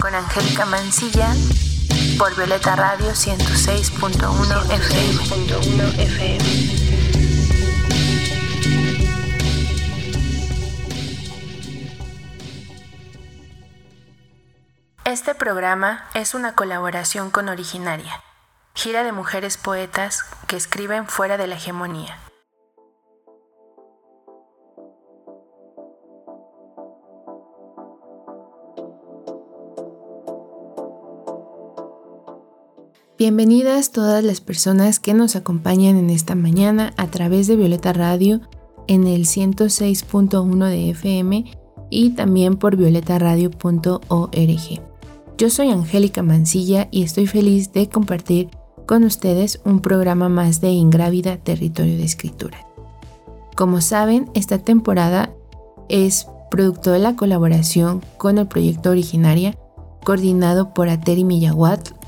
Con Angélica Mancilla por Violeta Radio 106.1 FM. 106.1 FM. Este programa es una colaboración con Originaria, gira de mujeres poetas que escriben fuera de la hegemonía. Bienvenidas todas las personas que nos acompañan en esta mañana a través de Violeta Radio en el 106.1 de FM y también por violetaradio.org. Yo soy Angélica Mancilla y estoy feliz de compartir con ustedes un programa más de Ingrávida Territorio de Escritura. Como saben, esta temporada es producto de la colaboración con el proyecto Originaria, coordinado por Ateri Millaguat,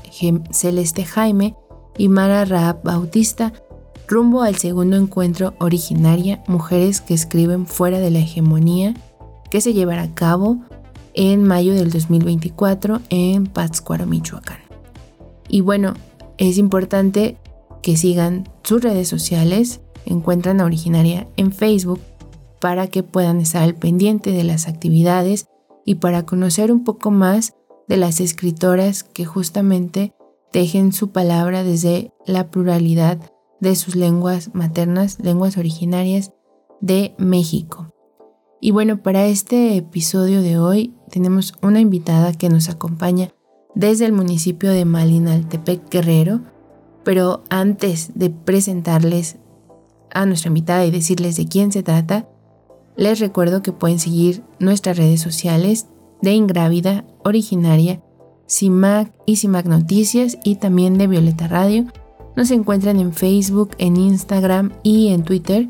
Celeste Jaime y Mara Raab Bautista, rumbo al segundo encuentro originaria Mujeres que escriben fuera de la hegemonía, que se llevará a cabo en mayo del 2024 en Pátzcuaro, Michoacán. Y bueno, es importante que sigan sus redes sociales, encuentran a Originaria en Facebook para que puedan estar al pendiente de las actividades y para conocer un poco más de las escritoras que justamente tejen su palabra desde la pluralidad de sus lenguas maternas, lenguas originarias de México. Y bueno, para este episodio de hoy tenemos una invitada que nos acompaña desde el municipio de Malinaltepec, Guerrero, pero antes de presentarles a nuestra invitada y decirles de quién se trata, les recuerdo que pueden seguir nuestras redes sociales de Ingrávida Originaria, CIMAC y CIMAC Noticias y también de Violeta Radio. Nos encuentran en Facebook, en Instagram y en Twitter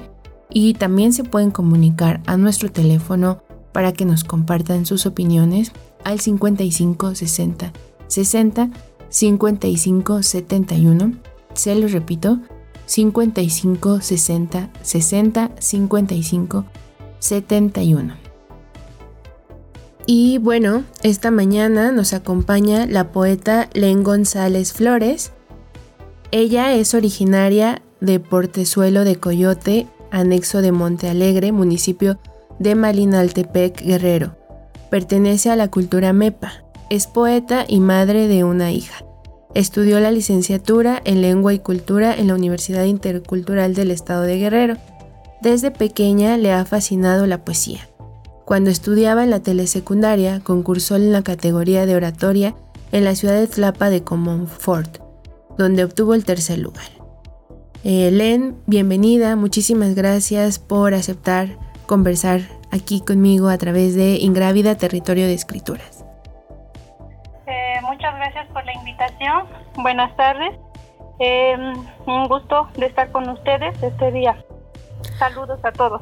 y también se pueden comunicar a nuestro teléfono para que nos compartan sus opiniones al 55 60 60 55 71. Se los repito, 55 60 60 55 71. Y bueno, esta mañana nos acompaña la poeta Len González Flores. Ella es originaria de Portezuelo de Coyote, anexo de Monte Alegre, municipio de Malinaltepec, Guerrero. Pertenece a la cultura MEPA. Es poeta y madre de una hija. Estudió la licenciatura en Lengua y Cultura en la Universidad Intercultural del Estado de Guerrero. Desde pequeña le ha fascinado la poesía. Cuando estudiaba en la telesecundaria, concursó en la categoría de oratoria en la ciudad de Tlapa de Comonfort, donde obtuvo el tercer lugar. Eh, Len, bienvenida, muchísimas gracias por aceptar conversar aquí conmigo a través de Ingrávida Territorio de Escrituras. Eh, muchas gracias por la invitación. Buenas tardes. Eh, un gusto de estar con ustedes este día. Saludos a todos.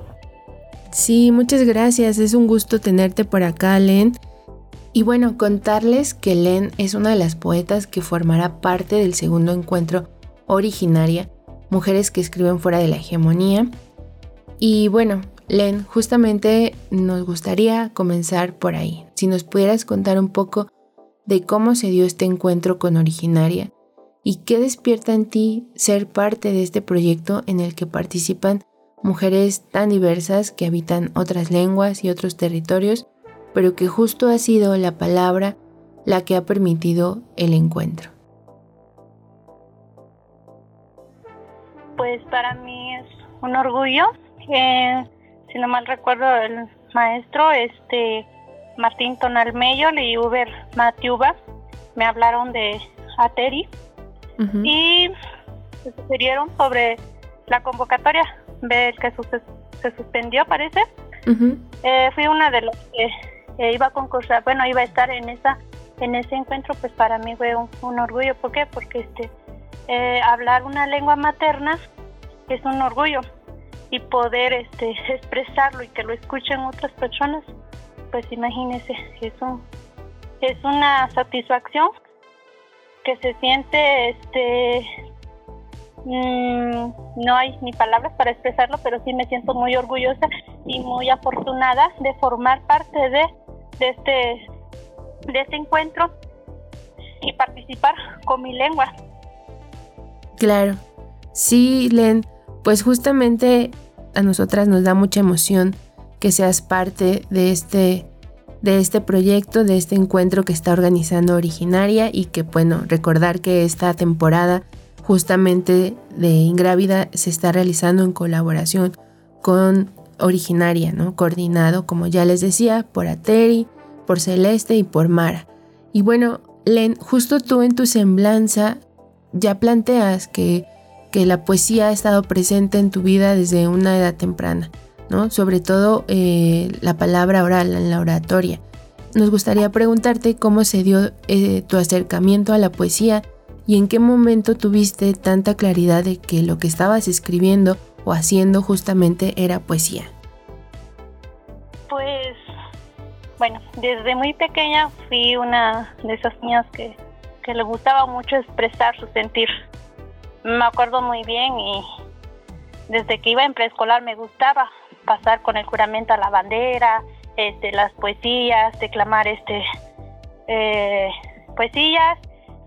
Sí, muchas gracias. Es un gusto tenerte por acá, Len. Y bueno, contarles que Len es una de las poetas que formará parte del segundo encuentro originaria, Mujeres que escriben fuera de la hegemonía. Y bueno, Len, justamente nos gustaría comenzar por ahí. Si nos pudieras contar un poco de cómo se dio este encuentro con Originaria y qué despierta en ti ser parte de este proyecto en el que participan mujeres tan diversas que habitan otras lenguas y otros territorios, pero que justo ha sido la palabra la que ha permitido el encuentro. Pues para mí es un orgullo. Eh, si no mal recuerdo, el maestro este Martín Tonalmello y Uber Matiuba me hablaron de Ateri y se sugirieron sobre la convocatoria ver que se suspendió, parece. Eh, fui una de las que iba a concursar, bueno, iba a estar en esa en ese encuentro pues para mí fue un, orgullo. ¿Por qué? Porque este, eh, hablar una lengua materna es un orgullo y poder este, expresarlo y que lo escuchen otras personas, pues imagínese, es, un, es una satisfacción que se siente este Mm, no hay ni palabras para expresarlo, pero sí me siento muy orgullosa y muy afortunada de formar parte de, de, este, de este encuentro y participar con mi lengua. Claro, sí, Len, pues justamente a nosotras nos da mucha emoción que seas parte de este de este proyecto, de este encuentro que está organizando Originaria y que bueno, recordar que esta temporada justamente de Ingrávida se está realizando en colaboración con Originaria, ¿no? Coordinado, como ya les decía, por Ateri, por Celeste y por Mara. Y bueno, Len, justo tú en tu semblanza ya planteas que, que la poesía ha estado presente en tu vida desde una edad temprana, ¿no? Sobre todo eh, la palabra oral en la oratoria. Nos gustaría preguntarte cómo se dio eh, tu acercamiento a la poesía ¿Y en qué momento tuviste tanta claridad de que lo que estabas escribiendo o haciendo justamente era poesía? Pues, bueno, desde muy pequeña fui una de esas niñas que, que le gustaba mucho expresar su sentir. Me acuerdo muy bien y desde que iba en preescolar me gustaba pasar con el juramento a la bandera, este, las poesías, declamar este, eh, poesías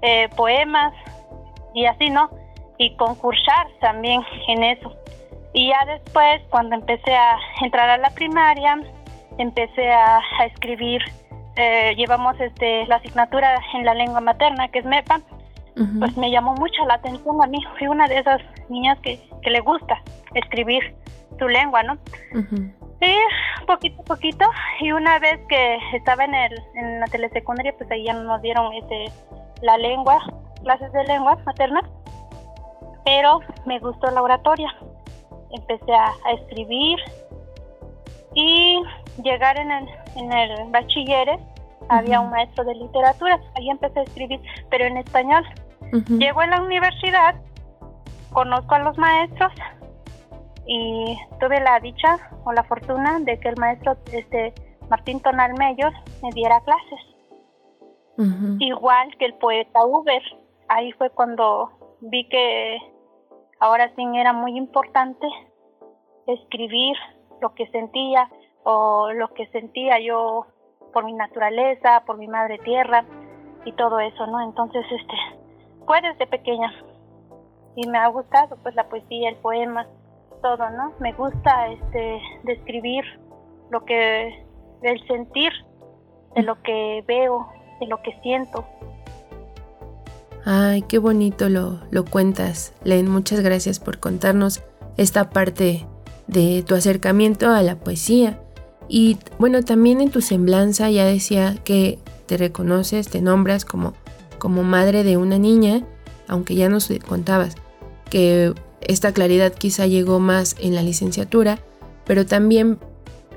eh, poemas y así, ¿no? Y concursar también en eso. Y ya después, cuando empecé a entrar a la primaria, empecé a, escribir, eh, llevamos este, la asignatura en la lengua materna, que es MEPA, pues me llamó mucho la atención a mí. Fui una de esas niñas que, que le gusta escribir su lengua, ¿no? Sí, poquito a poquito. Y una vez que estaba en, el, en la telesecundaria, pues ahí ya nos dieron este la lengua, clases de lengua materna, pero me gustó la oratoria. Empecé a, escribir y llegar en el, en el bachilleres había un maestro de literatura, ahí empecé a escribir, pero en español. Llego a la universidad, conozco a los maestros y tuve la dicha o la fortuna de que el maestro este Martín Tonal Mayor me diera clases igual que el poeta Uber. Ahí fue cuando vi que ahora sí era muy importante escribir lo que sentía o lo que sentía yo por mi naturaleza, por mi madre tierra y todo eso, ¿no? Entonces, este, fue desde pequeña y me ha gustado pues la poesía, el poema, todo, ¿no? Me gusta este describir lo que el sentir de lo que veo, de lo que siento. Ay, qué bonito lo, lo cuentas, Len. Muchas gracias por contarnos esta parte de tu acercamiento a la poesía. Y bueno, también en tu semblanza ya decía que te reconoces, te nombras como, como madre de una niña, aunque ya nos contabas que esta claridad quizá llegó más en la licenciatura, pero también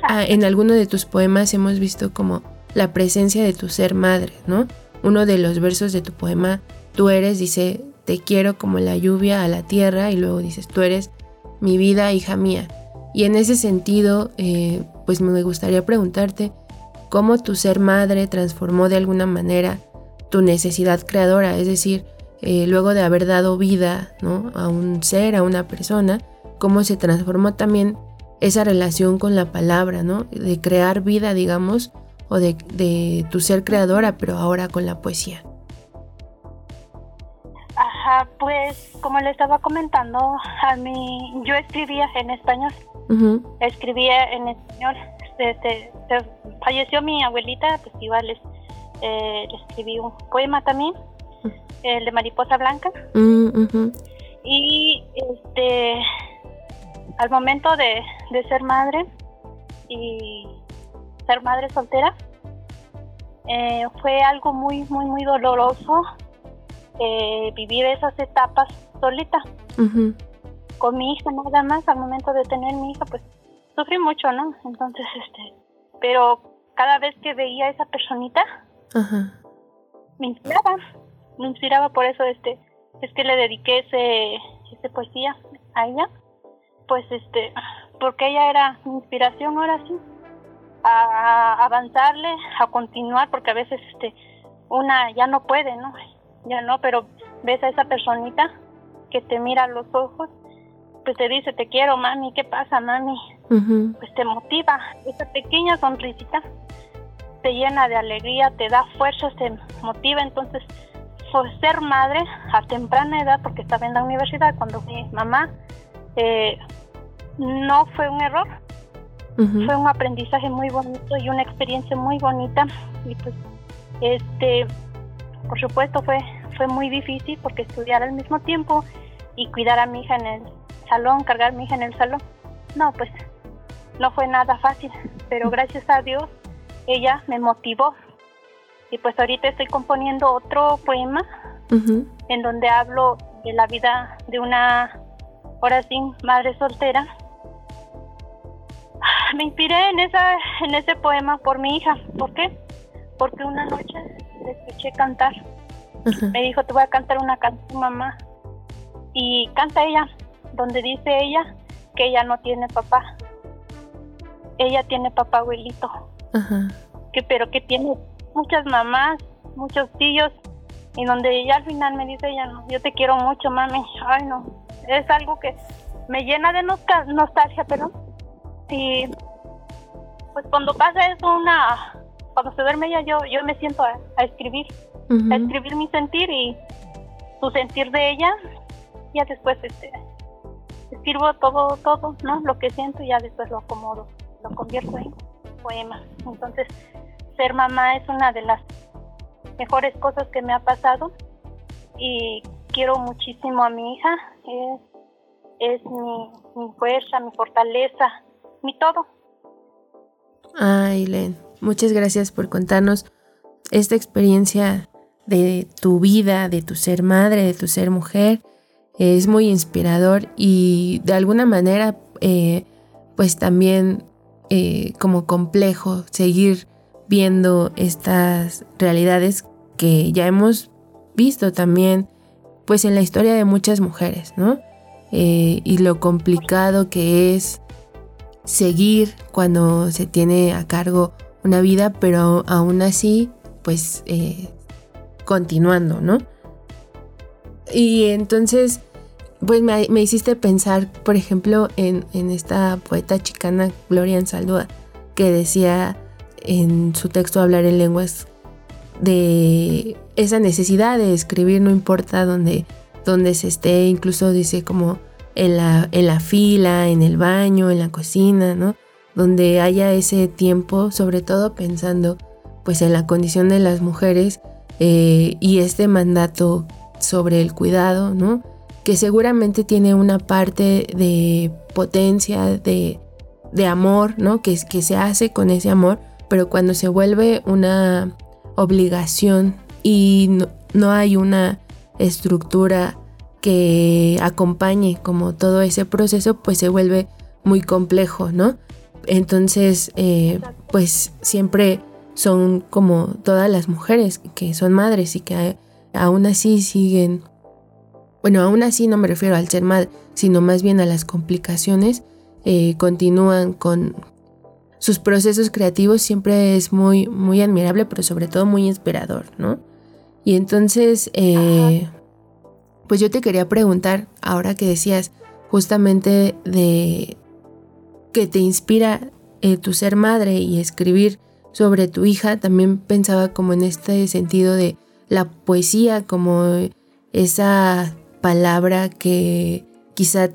ah, en alguno de tus poemas hemos visto como la presencia de tu ser madre, ¿no? Uno de los versos de tu poema, tú eres, dice, te quiero como la lluvia a la tierra y luego dices, tú eres mi vida, hija mía. Y en ese sentido, eh, pues me gustaría preguntarte cómo tu ser madre transformó de alguna manera tu necesidad creadora, es decir, eh, luego de haber dado vida ¿no? a un ser, a una persona, cómo se transformó también esa relación con la palabra, ¿no? De crear vida, digamos, o de, tu ser creadora, pero ahora con la poesía? Ajá, pues como le estaba comentando, a mí yo escribía en español. Escribía en español. Este, falleció mi abuelita, pues igual les, eh, le escribí un poema también, el de Mariposa Blanca. Mm, y este al momento de, de ser madre y ser madre soltera eh, fue algo muy, muy, muy doloroso eh, vivir esas etapas solita. Con mi hija nada más, al momento de tener mi hija, pues sufrí mucho, ¿no? Entonces, este, pero cada vez que veía a esa personita, me inspiraba, me inspiraba por eso este es que le dediqué ese, ese poesía a ella, pues este porque ella era mi inspiración ahora sí a, avanzarle, a continuar, porque a veces este una ya no puede, ¿no? Ya no, pero ves a esa personita que te mira a los ojos, pues te dice, te quiero, mami, ¿qué pasa, mami? Pues te motiva, esa pequeña sonrisita te llena de alegría, te da fuerzas, te motiva, entonces por ser madre a temprana edad, porque estaba en la universidad cuando fui mamá, eh, no fue un error, fue un aprendizaje muy bonito y una experiencia muy bonita. Y pues este por supuesto fue fue muy difícil porque estudiar al mismo tiempo y cuidar a mi hija en el salón, cargar a mi hija en el salón. No, pues no fue nada fácil, pero gracias a Dios ella me motivó. Y pues ahorita estoy componiendo otro poema en donde hablo de la vida de una, ahora sí, madre soltera me inspiré en esa en ese poema por mi hija. ¿Por qué? Porque una noche le escuché cantar. Me dijo, te voy a cantar una canción, mamá. Y canta ella, donde dice ella que ella no tiene papá. Ella tiene papá abuelito. Que, pero que tiene muchas mamás, muchos tíos. Y donde ella al final me dice ella, no, yo te quiero mucho, mami. Ay, no. Es algo que me llena de nostalgia, pero Sí, pues cuando pasa eso, una, cuando se duerme ella, yo, yo me siento a, escribir, a escribir mi sentir y su sentir de ella, ya después este, escribo todo, todo, ¿no? Lo que siento y ya después lo acomodo, lo convierto en poema. Entonces, ser mamá es una de las mejores cosas que me ha pasado y quiero muchísimo a mi hija, es, es mi, mi fuerza, mi fortaleza, mi todo. Ay, Len, muchas gracias por contarnos esta experiencia de tu vida, de tu ser madre, de tu ser mujer. Es muy inspirador y de alguna manera, eh, pues también eh, como complejo seguir viendo estas realidades que ya hemos visto también, pues en la historia de muchas mujeres, ¿no? Eh, y lo complicado que es seguir cuando se tiene a cargo una vida, pero aún así, pues eh, continuando, ¿no? Y entonces, pues me, hiciste pensar, por ejemplo, en, esta poeta chicana Gloria Saldúa, que decía en su texto Hablar en lenguas de esa necesidad de escribir, no importa dónde, dónde se esté, incluso dice como en la, en la fila, en el baño, en la cocina, ¿no? Donde haya ese tiempo, sobre todo pensando pues en la condición de las mujeres eh, y este mandato sobre el cuidado, ¿no? Que seguramente tiene una parte de potencia, de, amor, ¿no? Que, que se hace con ese amor, pero cuando se vuelve una obligación y no hay una estructura que acompañe como todo ese proceso, pues se vuelve muy complejo, ¿no? Entonces, eh, pues siempre son como todas las mujeres que son madres y que aún así siguen, bueno, aún así no me refiero al ser madre, sino más bien a las complicaciones, eh, continúan con sus procesos creativos, siempre es muy, muy admirable, pero sobre todo muy inspirador, ¿no? Y entonces, eh, pues yo te quería preguntar, ahora que decías justamente de que te inspira eh, tu ser madre y escribir sobre tu hija, también pensaba como en este sentido de la poesía, como esa palabra que quizá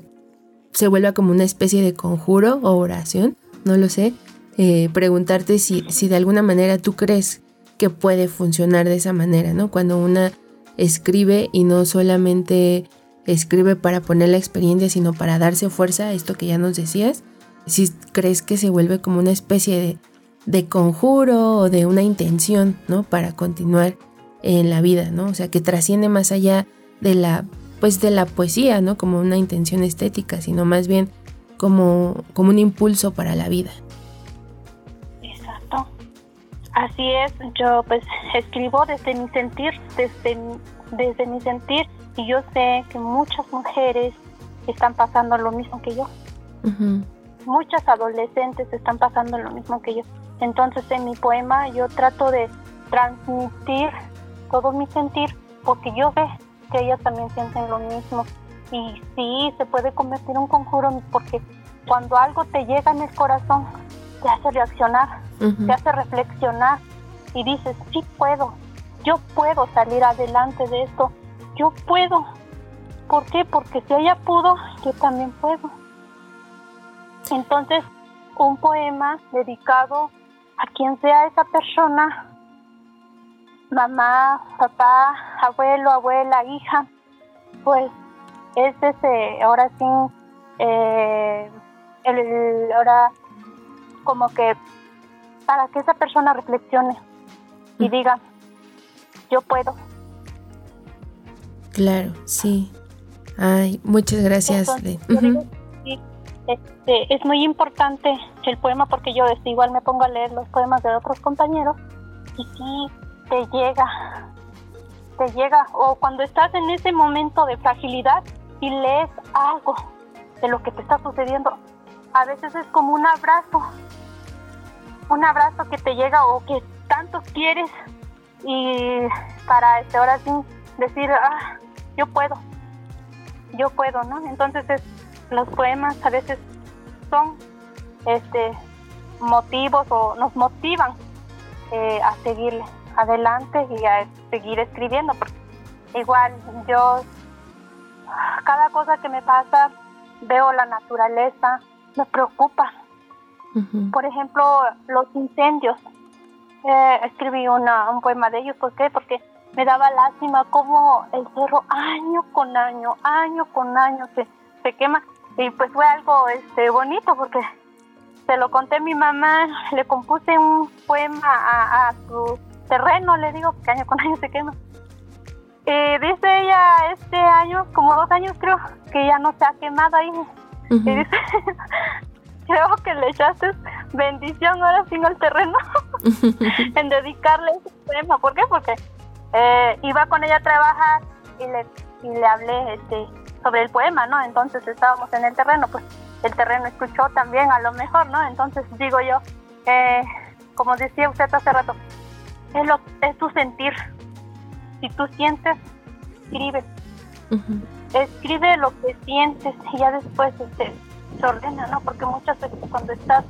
se vuelva como una especie de conjuro o oración, no lo sé. Eh, preguntarte si, si de alguna manera tú crees que puede funcionar de esa manera, ¿no? Cuando una escribe y no solamente escribe para poner la experiencia, sino para darse fuerza a esto que ya nos decías. Si crees que se vuelve como una especie de, conjuro o de una intención, ¿no? Para continuar en la vida, ¿no? O sea, que trasciende más allá de la, pues de la poesía, ¿no? Como una intención estética, sino más bien como, como un impulso para la vida. Así es, yo pues escribo desde mi sentir, desde, desde mi sentir y yo sé que muchas mujeres están pasando lo mismo que yo. Muchas adolescentes están pasando lo mismo que yo. Entonces en mi poema yo trato de transmitir todo mi sentir porque yo ve que ellas también sienten lo mismo. Y sí, se puede convertir en un conjuro porque cuando algo te llega en el corazón, te hace reaccionar, te hace reflexionar y dices, sí puedo, yo puedo salir adelante de esto, yo puedo. ¿Por qué? Porque si ella pudo, yo también puedo. Entonces, un poema dedicado a quien sea esa persona, mamá, papá, abuelo, abuela, hija, pues es ese, ahora sí, eh, el, ahora como que para que esa persona reflexione y diga, yo puedo. Claro, sí. Ay, muchas gracias. este, es muy importante el poema porque yo este, igual me pongo a leer los poemas de otros compañeros y sí, te llega, te llega, o cuando estás en ese momento de fragilidad y lees algo de lo que te está sucediendo, a veces es como un abrazo, un abrazo que te llega o que tanto quieres y para este, ahora sí decir, ah, yo puedo, yo puedo, ¿no? Entonces los poemas a veces son este motivos o nos motivan eh, a seguirle adelante y a seguir escribiendo porque igual yo cada cosa que me pasa veo la naturaleza me preocupa por ejemplo los incendios eh, escribí una, un poema de ellos ¿por qué? porque me daba lástima cómo el cerro año con año año con año se, se quema y pues fue algo este bonito porque se lo conté a mi mamá le compuse un poema a, a su terreno, le digo, que año con año se quema. Y dice ella este año, como dos años creo, que ya no se ha quemado ahí. Y dice, creo que le echaste bendición ahora sin el terreno en dedicarle ese poema. ¿Por qué? Porque eh, iba con ella a trabajar y le, y le hablé este, sobre el poema, ¿no? Entonces estábamos en el terreno, pues el terreno escuchó también a lo mejor, ¿no? Entonces digo yo, eh, como decía usted hace rato, es, lo, es tu sentir. Si tú sientes, escribe. Escribe lo que sientes y ya después este, se ordena, ¿no? Porque muchas veces cuando estás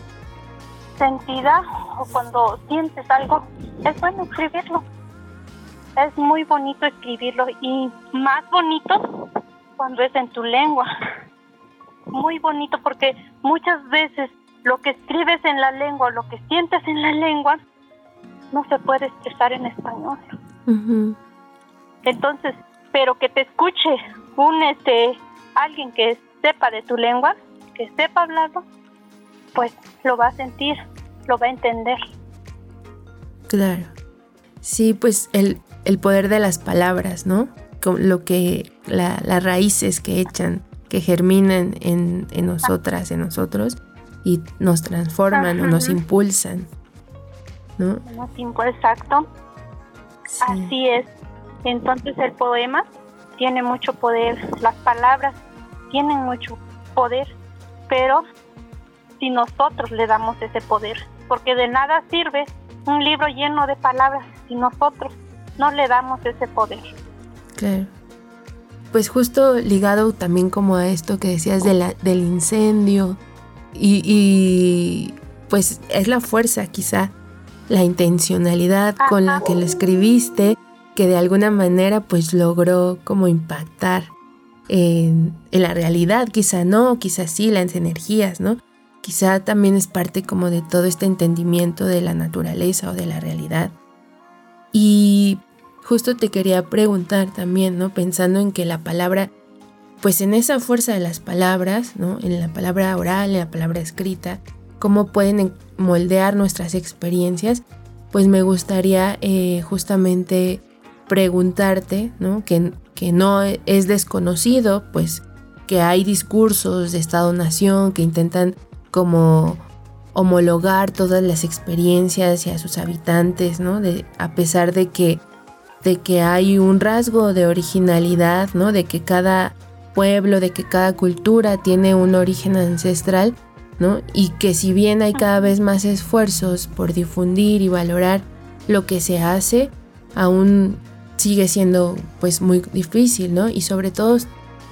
sentida o cuando sientes algo, es bueno escribirlo. Es muy bonito escribirlo y más bonito cuando es en tu lengua. Muy bonito porque muchas veces lo que escribes en la lengua, lo que sientes en la lengua, no se puede expresar en español. Entonces, pero que te escuche un este alguien que sepa de tu lengua, que sepa hablarlo, pues lo va a sentir, lo va a entender. Claro. Sí, pues el, el poder de las palabras, ¿no? Lo que, las raíces que echan, que germinan en, en nosotras, en nosotros, y nos transforman o nos impulsan. ¿no? exacto. Así es. Entonces el poema tiene mucho poder, las palabras tienen mucho poder, pero si nosotros le damos ese poder, porque de nada sirve un libro lleno de palabras si nosotros no le damos ese poder. Claro. Pues justo ligado también como a esto que decías de la, del incendio y, y pues es la fuerza quizá la intencionalidad con la que lo escribiste, que de alguna manera pues logró como impactar en, la realidad, quizá no, quizá sí, las energías, ¿no? Quizá también es parte como de todo este entendimiento de la naturaleza o de la realidad. Y justo te quería preguntar también, ¿no? Pensando en que la palabra, pues en esa fuerza de las palabras, ¿no? En la palabra oral, en la palabra escrita, cómo pueden moldear nuestras experiencias, pues me gustaría eh, justamente preguntarte, ¿no? Que, que no es desconocido, pues que hay discursos de Estado-Nación que intentan como homologar todas las experiencias y a sus habitantes, ¿no? A pesar de que, de que hay un rasgo de originalidad, ¿no? De que cada pueblo, de que cada cultura tiene un origen ancestral, ¿no? Y que si bien hay cada vez más esfuerzos por difundir y valorar lo que se hace, aún sigue siendo pues muy difícil, ¿no? Y sobre todo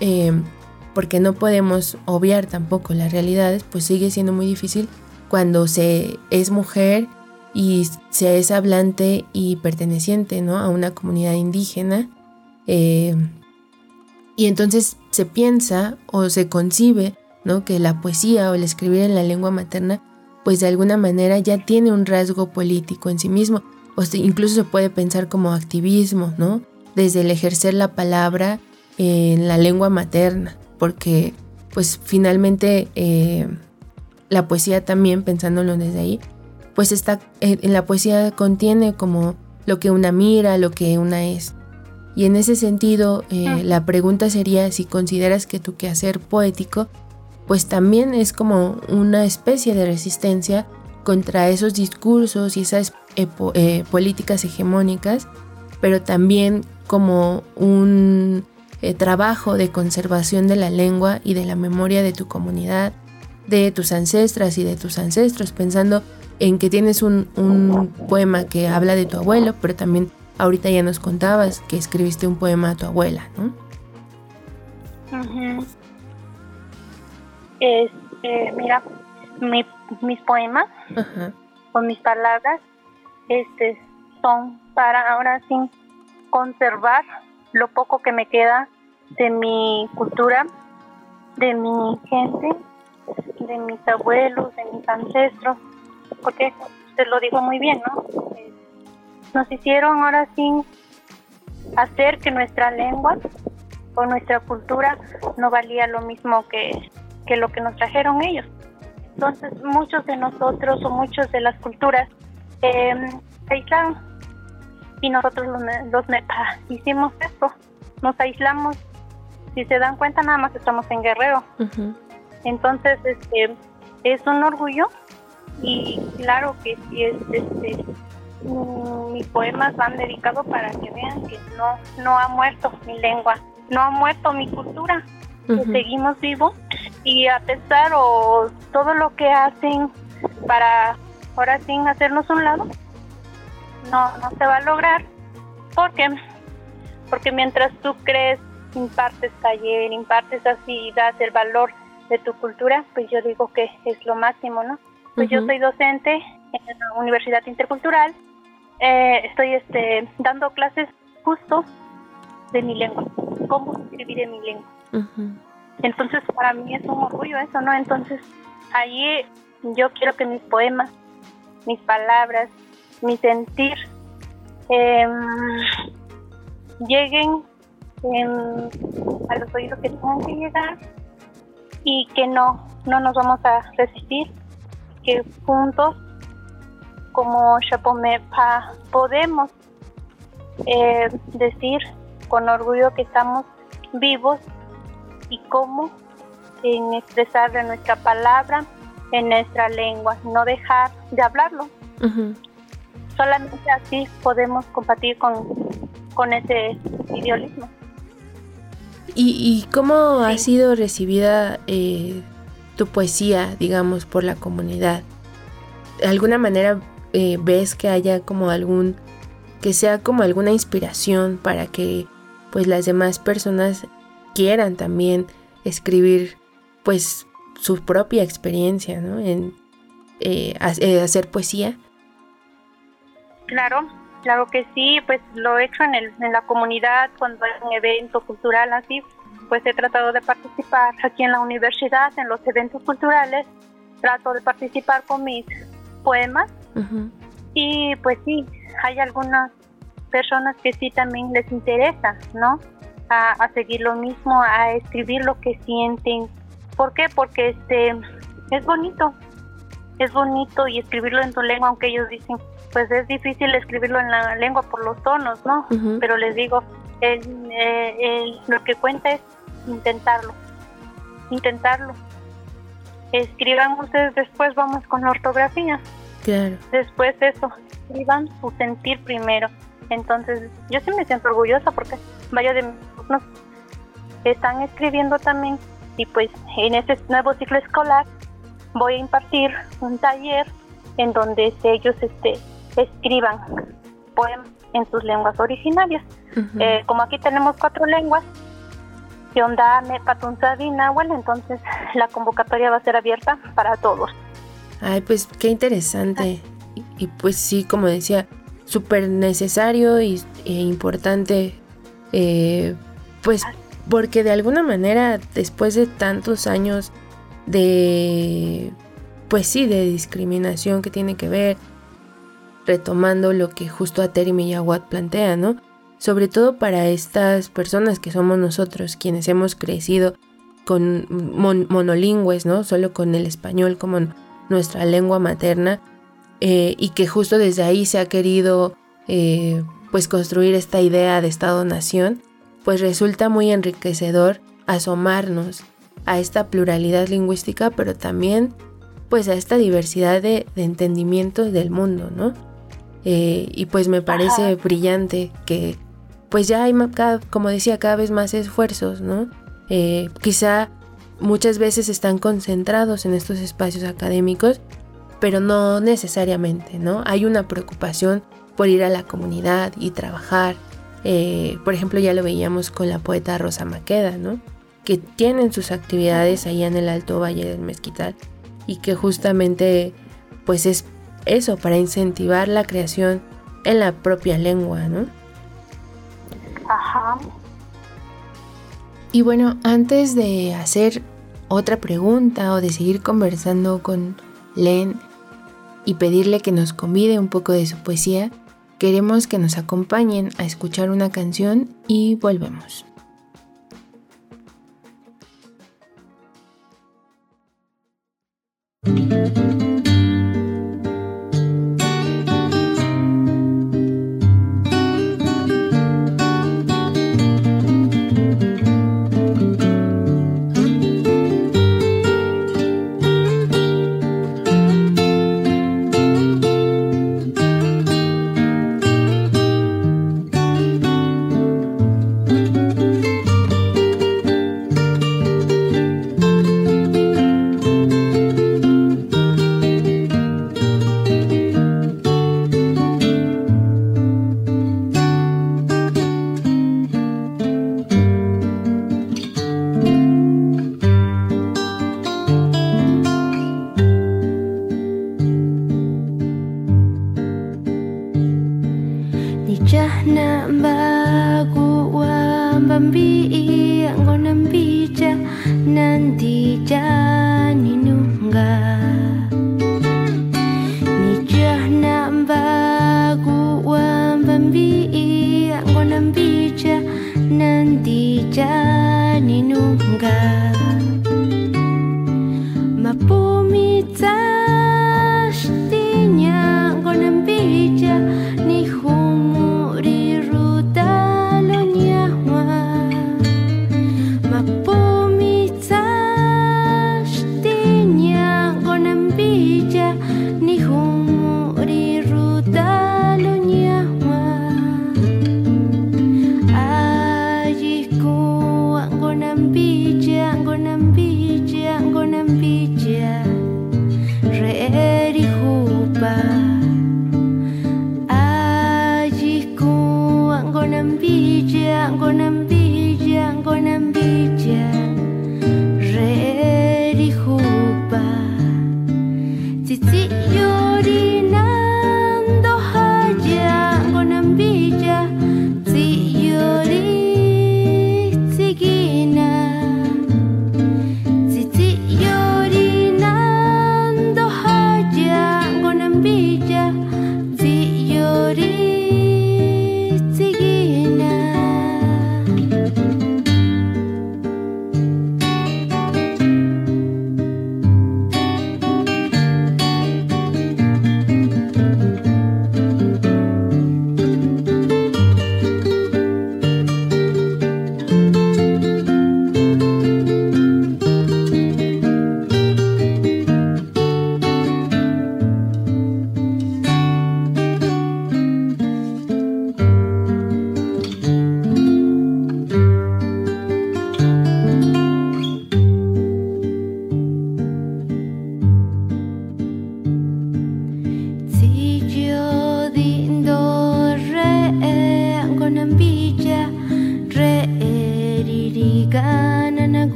eh, porque no podemos obviar tampoco las realidades, pues sigue siendo muy difícil cuando se es mujer y se es hablante y perteneciente ¿no? a una comunidad indígena. Eh, y entonces se piensa o se concibe ¿no? que la poesía o el escribir en la lengua materna pues de alguna manera ya tiene un rasgo político en sí mismo. O incluso se puede pensar como activismo, ¿no? Desde el ejercer la palabra en la lengua materna, porque pues finalmente eh, la poesía también, pensándolo desde ahí, pues está, eh, en la poesía contiene como lo que una mira, lo que una es. Y en ese sentido, eh, ah. la pregunta sería si consideras que tu quehacer poético, pues también es como una especie de resistencia contra esos discursos y esas eh, políticas hegemónicas, pero también como un trabajo de conservación de la lengua y de la memoria de tu comunidad de tus ancestras y de tus ancestros, pensando en que tienes un, poema que habla de tu abuelo, pero también ahorita ya nos contabas que escribiste un poema a tu abuela, ¿no? Este, mira, mis poemas con mis palabras este, son para ahora sí conservar lo poco que me queda de mi cultura, de mi gente de mis abuelos, de mis ancestros, porque usted lo dijo muy bien, ¿no? Nos hicieron ahora sí hacer que nuestra lengua o nuestra cultura no valía lo mismo que, que lo que nos trajeron ellos. Entonces muchos de nosotros o muchas de las culturas eh, se aislaron y nosotros los, los hicimos esto, nos aislamos. Si se dan cuenta, nada más estamos en Guerrero. Entonces, este, es un orgullo. Y claro que sí es, este, mm, mis poemas van dedicados para que vean que no, no ha muerto mi lengua, no ha muerto mi cultura, que seguimos vivos y a pesar o todo lo que hacen para ahora sin hacernos un lado, no, no se va a lograr. ¿Por qué? Porque mientras tú crees, impartes taller, impartes así, das el valor de tu cultura, pues yo digo que es lo máximo, ¿no? Pues yo soy docente en la Universidad Intercultural, eh, estoy este, dando clases justo de mi lengua, cómo escribir en mi lengua. Entonces para mí es un orgullo eso, ¿no? Entonces ahí yo quiero que mis poemas, mis palabras, mi sentir. Em, lleguen a los oídos que tengan que llegar y que no, no nos vamos a resistir, que juntos como Chapomepa podemos eh, decir con orgullo que estamos vivos y cómo en expresar de nuestra palabra en nuestra lengua, no dejar de hablarlo. Solamente así podemos compartir con, con ese idealismo. ¿Y, cómo ha sido recibida eh, tu poesía, digamos, por la comunidad? ¿De alguna manera eh, ves que haya como algún, que sea como alguna inspiración para que pues las demás personas quieran también escribir pues su propia experiencia, ¿no? En eh, hacer poesía. Claro, Claro que sí, pues lo he hecho en, el, en la comunidad, cuando hay un evento cultural así, pues he tratado de participar aquí en la universidad, en los eventos culturales, trato de participar con mis poemas y pues sí, hay algunas personas que sí también les interesa, ¿no? A, a, seguir lo mismo, a escribir lo que sienten. ¿Por qué? Porque este es bonito, es bonito y escribirlo en tu lengua, aunque ellos dicen, pues es difícil escribirlo en la lengua por los tonos, ¿no? Pero les digo, el, lo que cuenta es intentarlo, intentarlo. escriban ustedes después, vamos con la ortografía. Claro. Después eso, escriban su sentir primero. Entonces, yo sí me siento orgullosa porque varios de mis alumnos están escribiendo también y pues en este nuevo ciclo escolar voy a impartir un taller en donde ellos este, escriban poemas en sus lenguas originarias. Eh, como aquí tenemos cuatro lenguas, Yondame, Patunzabi, Nahuel, entonces la convocatoria va a ser abierta para todos. Ay, pues qué interesante. Y, pues sí, como decía, súper necesario y, e importante, eh, pues porque de alguna manera, después de tantos años de, pues sí, de discriminación que tiene que ver, retomando lo que justo Ateri Miyawat plantea, ¿no? Sobre todo para estas personas que somos nosotros, quienes hemos crecido con monolingües, ¿no? Solo con el español como nuestra lengua materna eh, y que justo desde ahí se ha querido eh, pues construir esta idea de Estado-Nación pues resulta muy enriquecedor asomarnos a esta pluralidad lingüística, pero también pues a esta diversidad de, entendimientos del mundo, ¿no? Eh, y pues me parece brillante que pues ya hay, como decía, cada vez más esfuerzos, ¿no? Eh, quizá muchas veces están concentrados en estos espacios académicos, pero no necesariamente, ¿no? Hay una preocupación por ir a la comunidad y trabajar eh, por ejemplo, ya lo veíamos con la poeta Rosa Maqueda, ¿no? Que tienen sus actividades allá en el Alto Valle del Mezquital y que justamente, pues es eso, para incentivar la creación en la propia lengua, ¿no? Ajá. Y bueno, antes de hacer otra pregunta o de seguir conversando con Len y pedirle que nos convide un poco de su poesía, Queremos que nos acompañen a escuchar una canción y volvemos.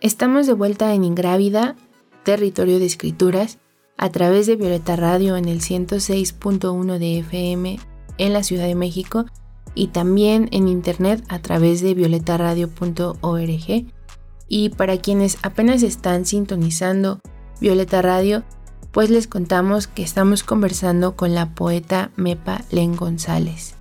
Estamos de vuelta en Ingrávida, Territorio de Escrituras, a través de Violeta Radio en el 106.1 de FM en la Ciudad de México y también en internet a través de violetaradio.org. Y para quienes apenas están sintonizando Violeta Radio, pues les contamos que estamos conversando con la poeta Mepa Len González.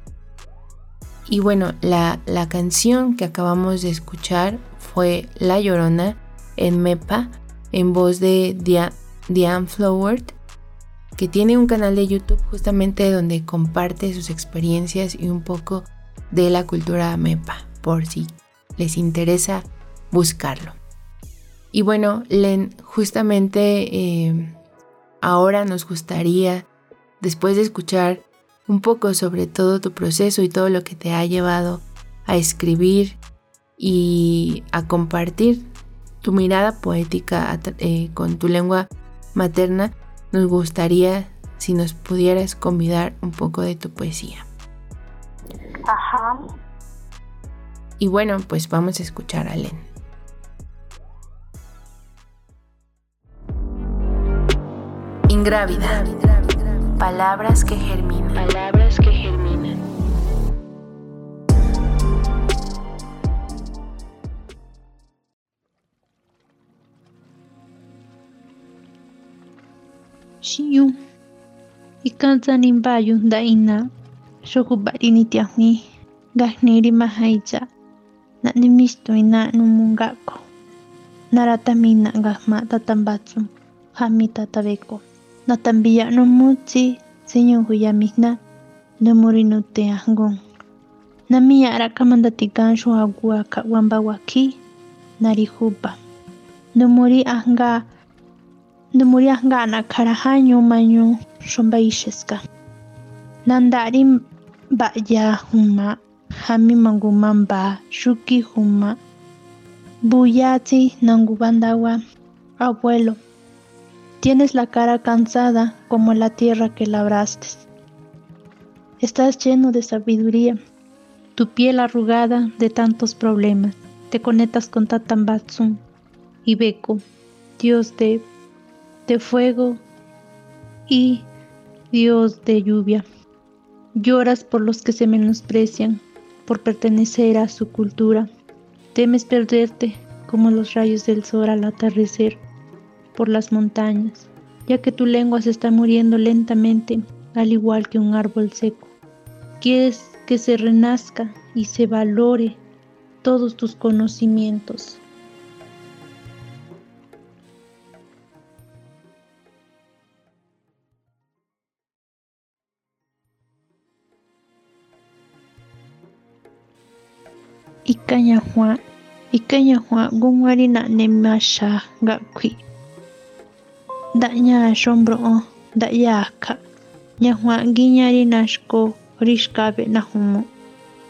Y bueno, la, la canción que acabamos de escuchar fue La Llorona en Mepa, en voz de Dia- Diane Flowert, que tiene un canal de YouTube justamente donde comparte sus experiencias y un poco de la cultura Mepa, por si les interesa buscarlo. Y bueno, Len, justamente eh, ahora nos gustaría, después de escuchar un poco sobre todo tu proceso y todo lo que te ha llevado a escribir y a compartir tu mirada poética eh, con tu lengua materna, nos gustaría si nos pudieras convidar un poco de tu poesía. Ajá. Y bueno, pues vamos a escuchar a Len. Ingrávida. Palabras que germinan. Palabras que germinan. Shiyu. Ikanza nimbayu daina. Shokubari nitiahni. Gahniri mahaicha. Na nimisto ina numungako. Naratamina gahma tatambatsu. Hami tatabeko. Natambiya numutsi. Señor huyamihna. Namurinute ahgon. Namiya arakamandatikan shuagua ka wambawaki. Narihupa. Numuri ahga. Numuri ahga na karahanyo manyo shombaisheska. Nandari ba'ya huma. Hami mangumamba shuki huma. Buyati nangubandawa. Abuelo. Tienes la cara cansada como la tierra que labraste. Estás lleno de sabiduría. tu piel arrugada de tantos problemas. Te conectas con Tatambatsum y Beko, dios de, de fuego y dios de lluvia. Lloras por los que se menosprecian, por pertenecer a su cultura. Temes perderte como los rayos del sol al atardecer por las montañas, ya que tu lengua se está muriendo lentamente, al igual que un árbol seco. Quieres que se renazca y se valore todos tus conocimientos. ikañahã ngonguarina nemacha ngakui ndahña be na ñahã nando ko rixkápe wa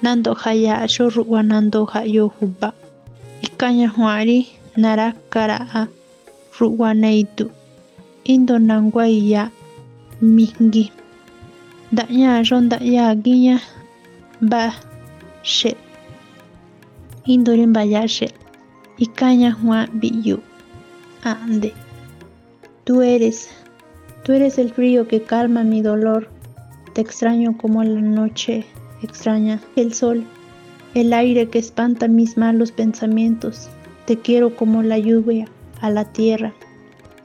nandoha ya'yo yo nandoha'yo ikanya huari narakara ru'ua naitu indo nanguaiya mingui nda'ñayo nda'yákiña mba'eche Indorin bayashe. Ikaña Juan biyu. Ande. Tú eres, tú eres el frío que calma mi dolor. Te extraño como la noche extraña el sol, el aire que espanta mis malos pensamientos. Te quiero como la lluvia a la tierra.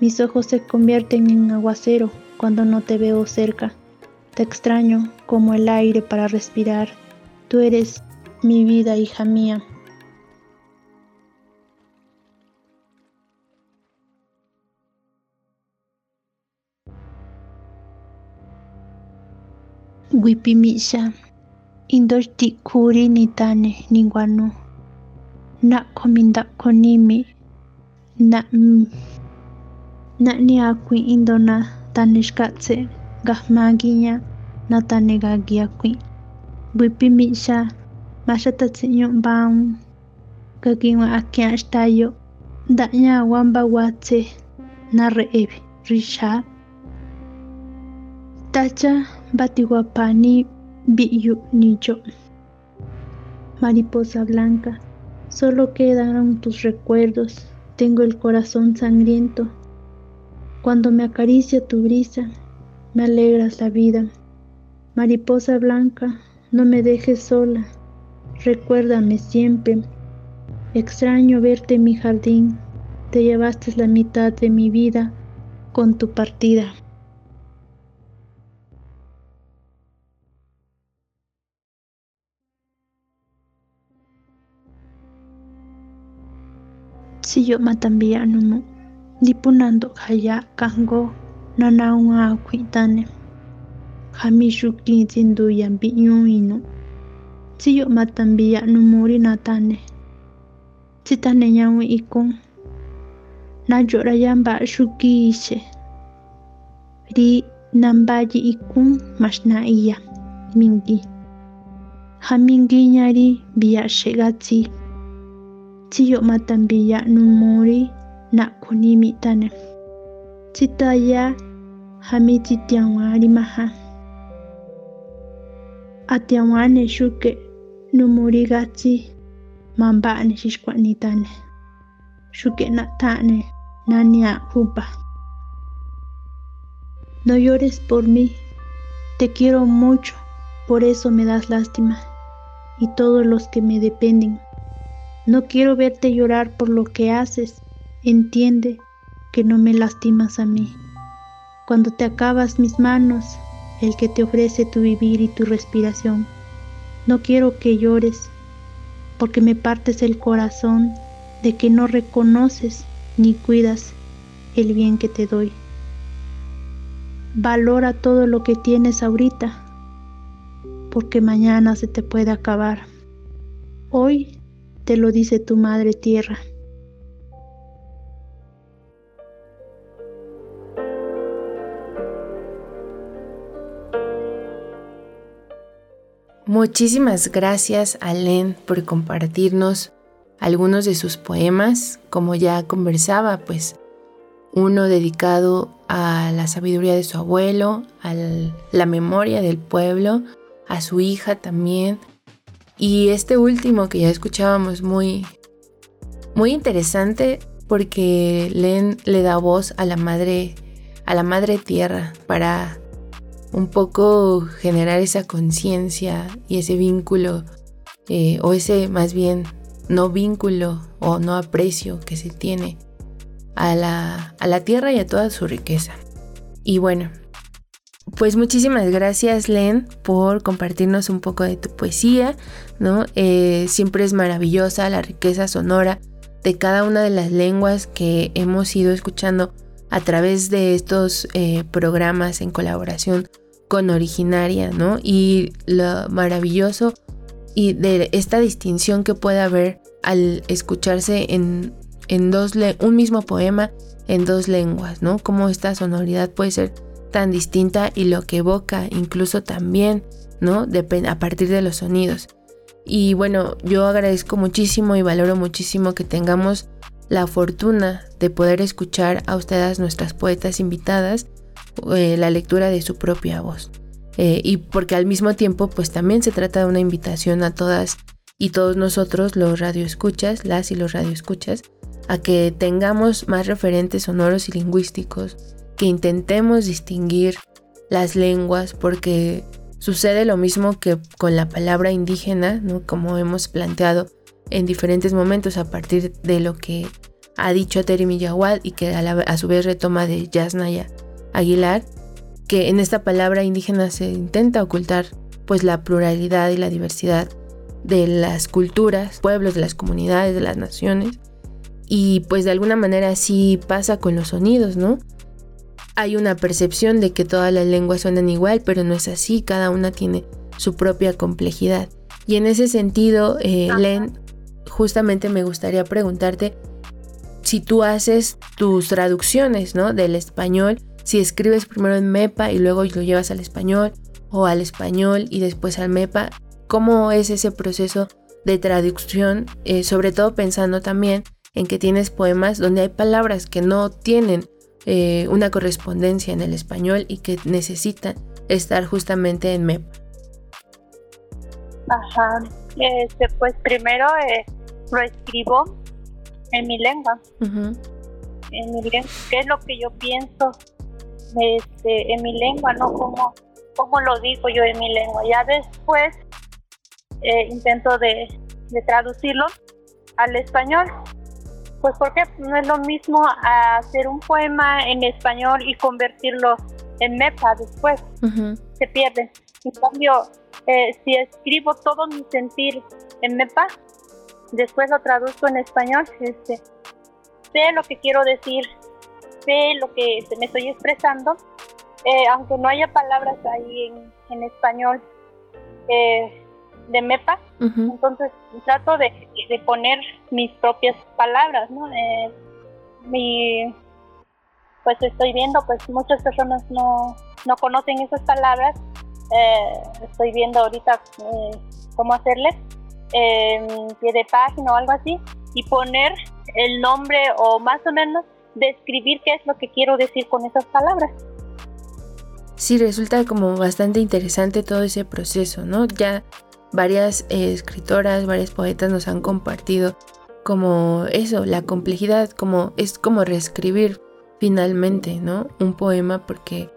Mis ojos se convierten en aguacero cuando no te veo cerca. Te extraño como el aire para respirar. Tú eres mi vida, hija mía. Wipimixa indortikuri nitane niguanu nakomindakonimi na'ñeakui indona tanexkatse gajmaguiña natanegaguiakui wipimixa maxatatziño mbau kaguiua akiaxtayo ndañagua mbaguatse nare'evi rixaa tacha Batiguapani Biyu Niyo. Mariposa blanca, solo quedaron tus recuerdos. Tengo el corazón sangriento. Cuando me acaricia tu brisa, me alegras la vida. Mariposa blanca, no me dejes sola. Recuérdame siempre. Extraño verte en mi jardín. Te llevaste la mitad de mi vida con tu partida. siyo matambiya numu. Nipunando khaya kango nanaunga kuitane. Kami shuki jindu yambi yuinu siyo matambiya numuri natane. Chitane yawi ikon nayora yamba shuki ishe. Ri nambayi ikun masna iya. Mingi. Hamingi nyari biya shegatsi Chiyo matambiya numuri na kunimi tane. Chitaya hami chitiawari maha. Atiawane shuke numuri gachi mambane shishkwani tane. Shuke na tane nania hupa. No llores por mí, te quiero mucho, por eso me das lástima, y todos los que me dependen. No quiero verte llorar por lo que haces. Entiende que no me lastimas a mí. Cuando te acabas mis manos, el que te ofrece tu vivir y tu respiración. No quiero que llores, porque me partes el corazón de que no reconoces ni cuidas el bien que te doy. Valora todo lo que tienes ahorita, porque mañana se te puede acabar. Hoy te lo dice tu madre tierra. Muchísimas gracias a Len por compartirnos algunos de sus poemas, como ya conversaba, pues uno dedicado a la sabiduría de su abuelo, a la memoria del pueblo, a su hija también, Y este último que ya escuchábamos muy, muy interesante porque Len le da voz a la madre, a la madre tierra para un poco generar esa conciencia y ese vínculo, eh, o ese más bien no vínculo o no aprecio que se tiene a la, a la tierra y a toda su riqueza. Y bueno, pues muchísimas gracias Len por compartirnos un poco de tu poesía, ¿no? Eh, siempre es maravillosa la riqueza sonora de cada una de las lenguas que hemos ido escuchando a través de estos eh, programas en colaboración con Originaria, ¿no? Y lo maravilloso y de esta distinción que puede haber al escucharse en, en dos un mismo poema en dos lenguas, ¿no? Cómo esta sonoridad puede ser tan distinta y lo que evoca incluso también, ¿no? a partir de los sonidos. Y bueno, yo agradezco muchísimo y valoro muchísimo que tengamos la fortuna de poder escuchar a ustedes, nuestras poetas invitadas, eh, la lectura de su propia voz. Eh, y porque al mismo tiempo, pues también se trata de una invitación a todas y todos nosotros, los radioescuchas, las y los radioescuchas, a que tengamos más referentes sonoros y lingüísticos, que intentemos distinguir las lenguas, porque Sucede lo mismo que con la palabra indígena, ¿no? como hemos planteado en diferentes momentos a partir de lo que ha dicho Terry Millawad y que a, su vez retoma de Yasnaya Aguilar, que en esta palabra indígena se intenta ocultar pues la pluralidad y la diversidad de las culturas, pueblos, de las comunidades, de las naciones. Y pues de alguna manera así pasa con los sonidos, ¿no? Hay una percepción de que todas las lenguas suenan igual, pero no es así, cada una tiene su propia complejidad. Y en ese sentido, eh, Len, justamente me gustaría preguntarte si tú haces tus traducciones, ¿no? Del español, si escribes primero en MEPA y luego lo llevas al español, o al español y después al MEPA, ¿cómo es ese proceso de traducción? Eh, sobre todo pensando también en que tienes poemas donde hay palabras que no tienen eh, una correspondencia en el español y que necesitan estar justamente en MEP. Ajá, este, pues primero eh, lo escribo en mi lengua. En mi lengua, qué es lo que yo pienso este, en mi lengua, no como, como lo digo yo en mi lengua. Ya después eh, intento de, de traducirlo al español pues porque no es lo mismo hacer un poema en español y convertirlo en MEPA después. Se pierde. En cambio, eh, si escribo todo mi sentir en MEPA, después lo traduzco en español, este, sé lo que quiero decir, sé lo que me estoy expresando, eh, aunque no haya palabras ahí en, en español. Eh, de MEPA, entonces trato de, poner mis propias palabras, ¿no? Eh, mi, pues estoy viendo, pues muchas personas no, no conocen esas palabras, eh, estoy viendo ahorita eh, cómo hacerle pie de página o algo así, y poner el nombre o más o menos describir qué es lo que quiero decir con esas palabras. Sí, resulta como bastante interesante todo ese proceso, ¿no? Ya varias eh, escritoras, varias poetas nos han compartido como eso, la complejidad, como es como reescribir finalmente, ¿no? Un poema porque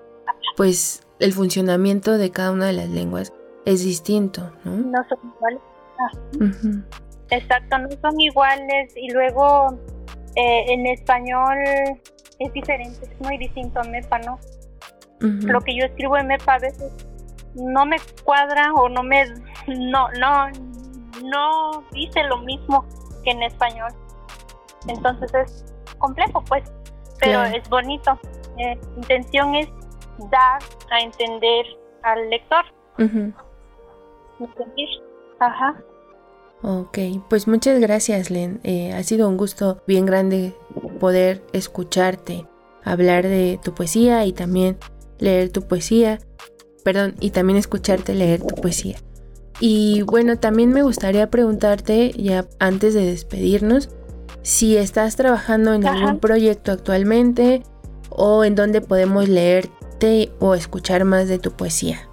pues el funcionamiento de cada una de las lenguas es distinto, ¿no? No son iguales. Ah. Exacto, no son iguales y luego eh, en español es diferente, es muy distinto a MEPA, ¿no? Lo que yo escribo en MEPA a veces no me cuadra o no me no no no dice lo mismo que en español. Entonces es complejo pues pero es bonito. Eh, intención es dar a entender al lector. Entender. Ajá. Ok, pues muchas gracias Len. Eh, ha sido un gusto bien grande poder escucharte, hablar de tu poesía y también leer tu poesía perdón, y también escucharte leer tu poesía. Y bueno, también me gustaría preguntarte, ya antes de despedirnos, si estás trabajando en algún proyecto actualmente o en donde podemos leerte o escuchar más de tu poesía.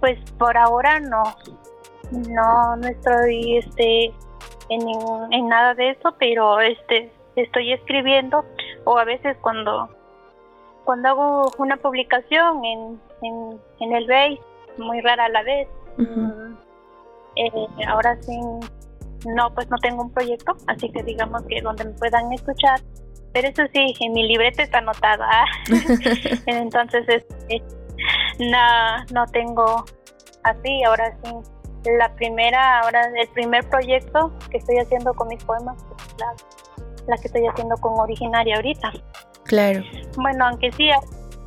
Pues por ahora no. no, no estoy este en, en nada de eso, pero este estoy escribiendo o a veces cuando cuando hago una publicación en, en, en el Base, muy rara a la vez. Mm, eh, ahora sí, no, pues no tengo un proyecto, así que digamos que donde me puedan escuchar. Pero eso sí, en mi libreta está anotada. Entonces, este, no, no tengo así, ahora sí. La primera, ahora el primer proyecto que estoy haciendo con mis poemas, pues, la, la que estoy haciendo con Originaria ahorita. Claro. Bueno, aunque sí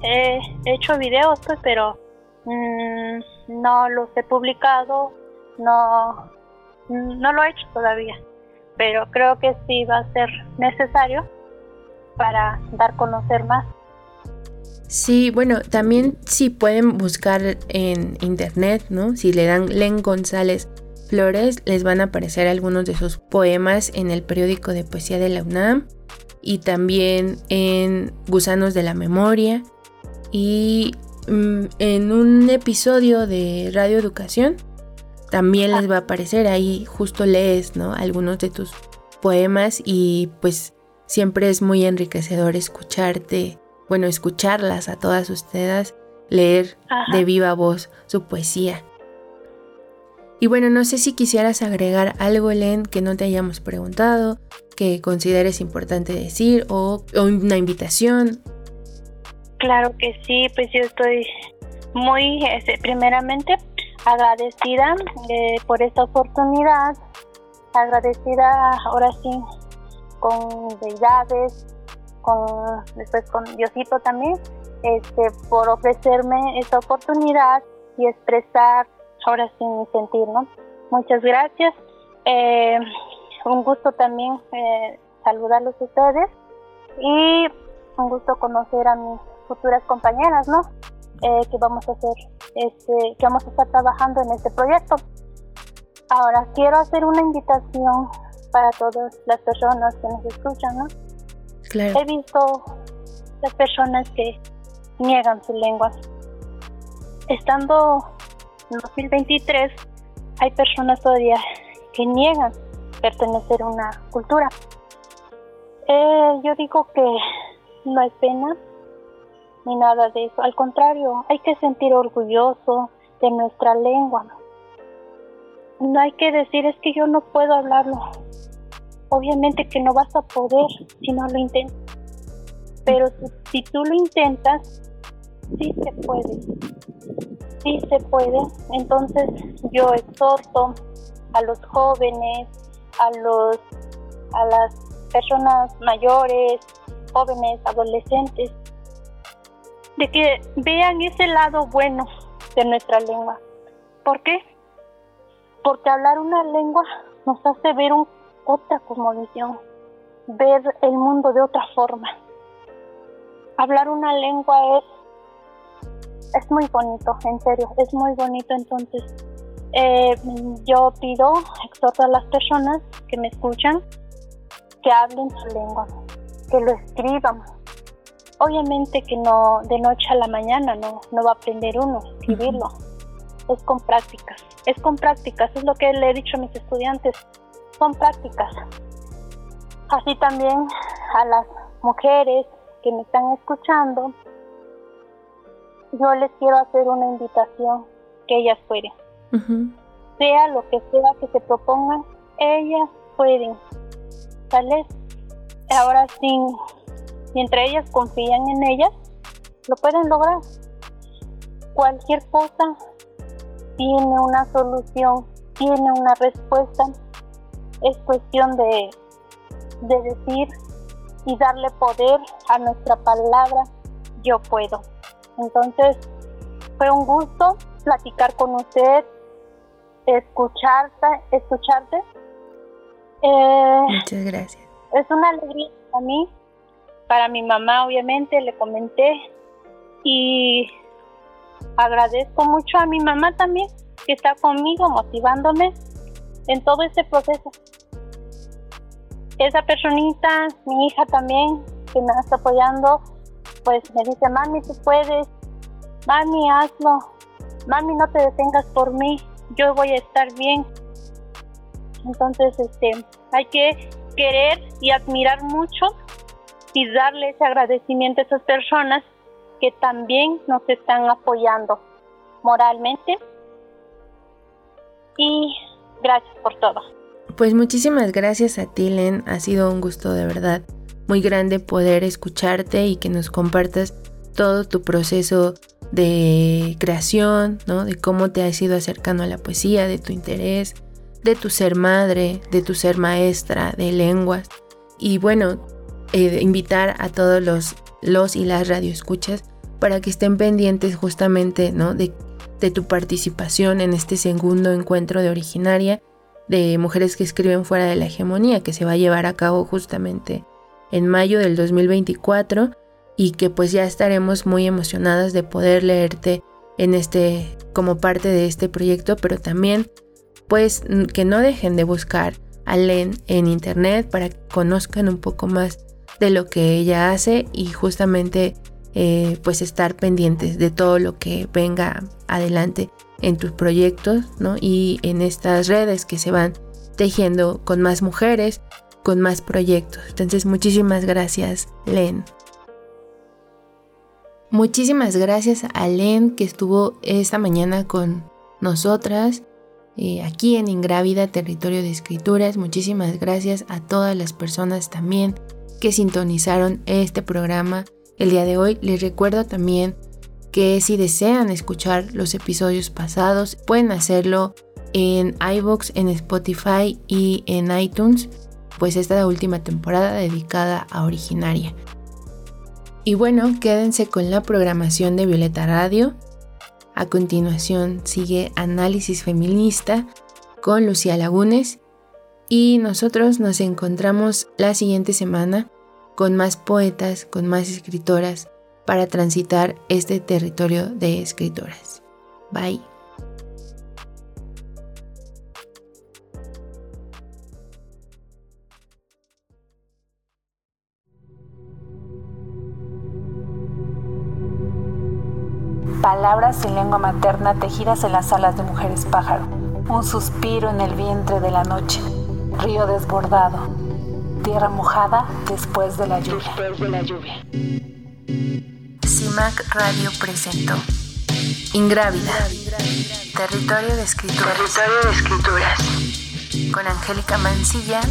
he hecho videos, pues, pero mm, no los he publicado, no, no lo he hecho todavía. Pero creo que sí va a ser necesario para dar conocer más. Sí, bueno, también si pueden buscar en internet, ¿no? Si le dan Len González Flores, les van a aparecer algunos de sus poemas en el periódico de poesía de la UNAM y también en Gusanos de la Memoria y en un episodio de Radio Educación también les va a aparecer ahí justo lees ¿no? algunos de tus poemas y pues siempre es muy enriquecedor escucharte, bueno, escucharlas a todas ustedes, leer de viva voz su poesía. Y bueno, no sé si quisieras agregar algo, Len, que no te hayamos preguntado, que consideres importante decir o, una invitación. Claro que sí, pues yo estoy muy, este, primeramente, agradecida eh, por esta oportunidad, agradecida ahora sí con deidades, con después con Diosito también, este, por ofrecerme esta oportunidad y expresar ahora sí mi sentir, ¿no? Muchas gracias. Eh, un gusto también eh, saludarlos ustedes y un gusto conocer a mis futuras compañeras, ¿no? Eh, que vamos a hacer, este, que vamos a estar trabajando en este proyecto. Ahora quiero hacer una invitación para todas las personas que nos escuchan, ¿no? Claro. He visto las personas que niegan su lengua. Estando 2023 hay personas todavía que niegan pertenecer a una cultura. Eh, yo digo que no hay pena ni nada de eso. Al contrario, hay que sentir orgulloso de nuestra lengua. No hay que decir es que yo no puedo hablarlo. Obviamente que no vas a poder si no lo intentas. Pero si, tú lo intentas, sí se puede sí se puede. Entonces yo exhorto a los jóvenes, a los a las personas mayores, jóvenes, adolescentes, de que vean ese lado bueno de nuestra lengua. ¿Por qué? Porque hablar una lengua nos hace ver un, otra cosmovisión, ver el mundo de otra forma. Hablar una lengua es es muy bonito, en serio, es muy bonito. Entonces, eh, yo pido, exhorto a las personas que me escuchan que hablen su lengua, que lo escriban. Obviamente que no de noche a la mañana no, no va a aprender uno a escribirlo. Es con prácticas, es con prácticas, es lo que le he dicho a mis estudiantes, son prácticas. Así también a las mujeres que me están escuchando, yo les quiero hacer una invitación que ellas pueden. Sea lo que sea que se propongan, ellas pueden. ¿Sale? Ahora sí, mientras ellas confían en ellas, lo pueden lograr. Cualquier cosa tiene una solución, tiene una respuesta. Es cuestión de, de decir y darle poder a nuestra palabra, yo puedo. Entonces, fue un gusto platicar con usted, escucharte, escucharte. Eh, Muchas gracias. Es una alegría para mí, para mi mamá obviamente, le comenté y agradezco mucho a mi mamá también, que está conmigo motivándome en todo este proceso. Esa personita, mi hija también, que me está apoyando, pues me dice, mami, tú puedes, mami, hazlo, mami, no te detengas por mí, yo voy a estar bien. Entonces, este, hay que querer y admirar mucho y darle ese agradecimiento a esas personas que también nos están apoyando moralmente. Y gracias por todo. Pues muchísimas gracias a ti, Len. Ha sido un gusto de verdad muy grande poder escucharte y que nos compartas todo tu proceso de creación, ¿no? De cómo te has ido acercando a la poesía, de tu interés, de tu ser madre, de tu ser maestra de lenguas. Y bueno, eh, invitar a todos los, los y las radioescuchas para que estén pendientes justamente, ¿no? De, de tu participación en este segundo encuentro de originaria de mujeres que escriben fuera de la hegemonía, que se va a llevar a cabo justamente en mayo del 2024 y que pues ya estaremos muy emocionadas de poder leerte en este como parte de este proyecto, pero también pues que no dejen de buscar a Len en internet para que conozcan un poco más de lo que ella hace y justamente eh, pues estar pendientes de todo lo que venga adelante en tus proyectos ¿no? y en estas redes que se van tejiendo con más mujeres, con más proyectos. Entonces muchísimas gracias, Len. Muchísimas gracias a Len que estuvo esta mañana con nosotras eh, aquí en Ingrávida Territorio de Escrituras. Muchísimas gracias a todas las personas también que sintonizaron este programa el día de hoy. Les recuerdo también que si desean escuchar los episodios pasados pueden hacerlo en iBox, en Spotify y en iTunes, pues esta es la última temporada dedicada a Originaria. Y bueno, quédense con la programación de Violeta Radio. A continuación sigue Análisis Feminista con Lucía Lagunes y nosotros nos encontramos la siguiente semana con más poetas, con más escritoras para transitar este territorio de escritoras. Bye. Palabras en lengua materna tejidas en las alas de mujeres pájaro. Un suspiro en el vientre de la noche. Río desbordado. Tierra mojada después de la lluvia. CIMAC Radio presentó Ingrávida. Territorio de escrituras. Territorio de escrituras. Con Angélica Mancilla,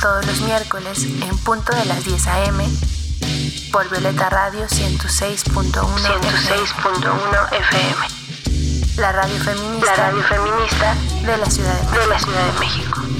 todos los miércoles en punto de las 10 a.m por Violeta Radio 106.1 106.1 FM. La radio feminista, La radio feminista de la Ciudad de México. de la Ciudad de México.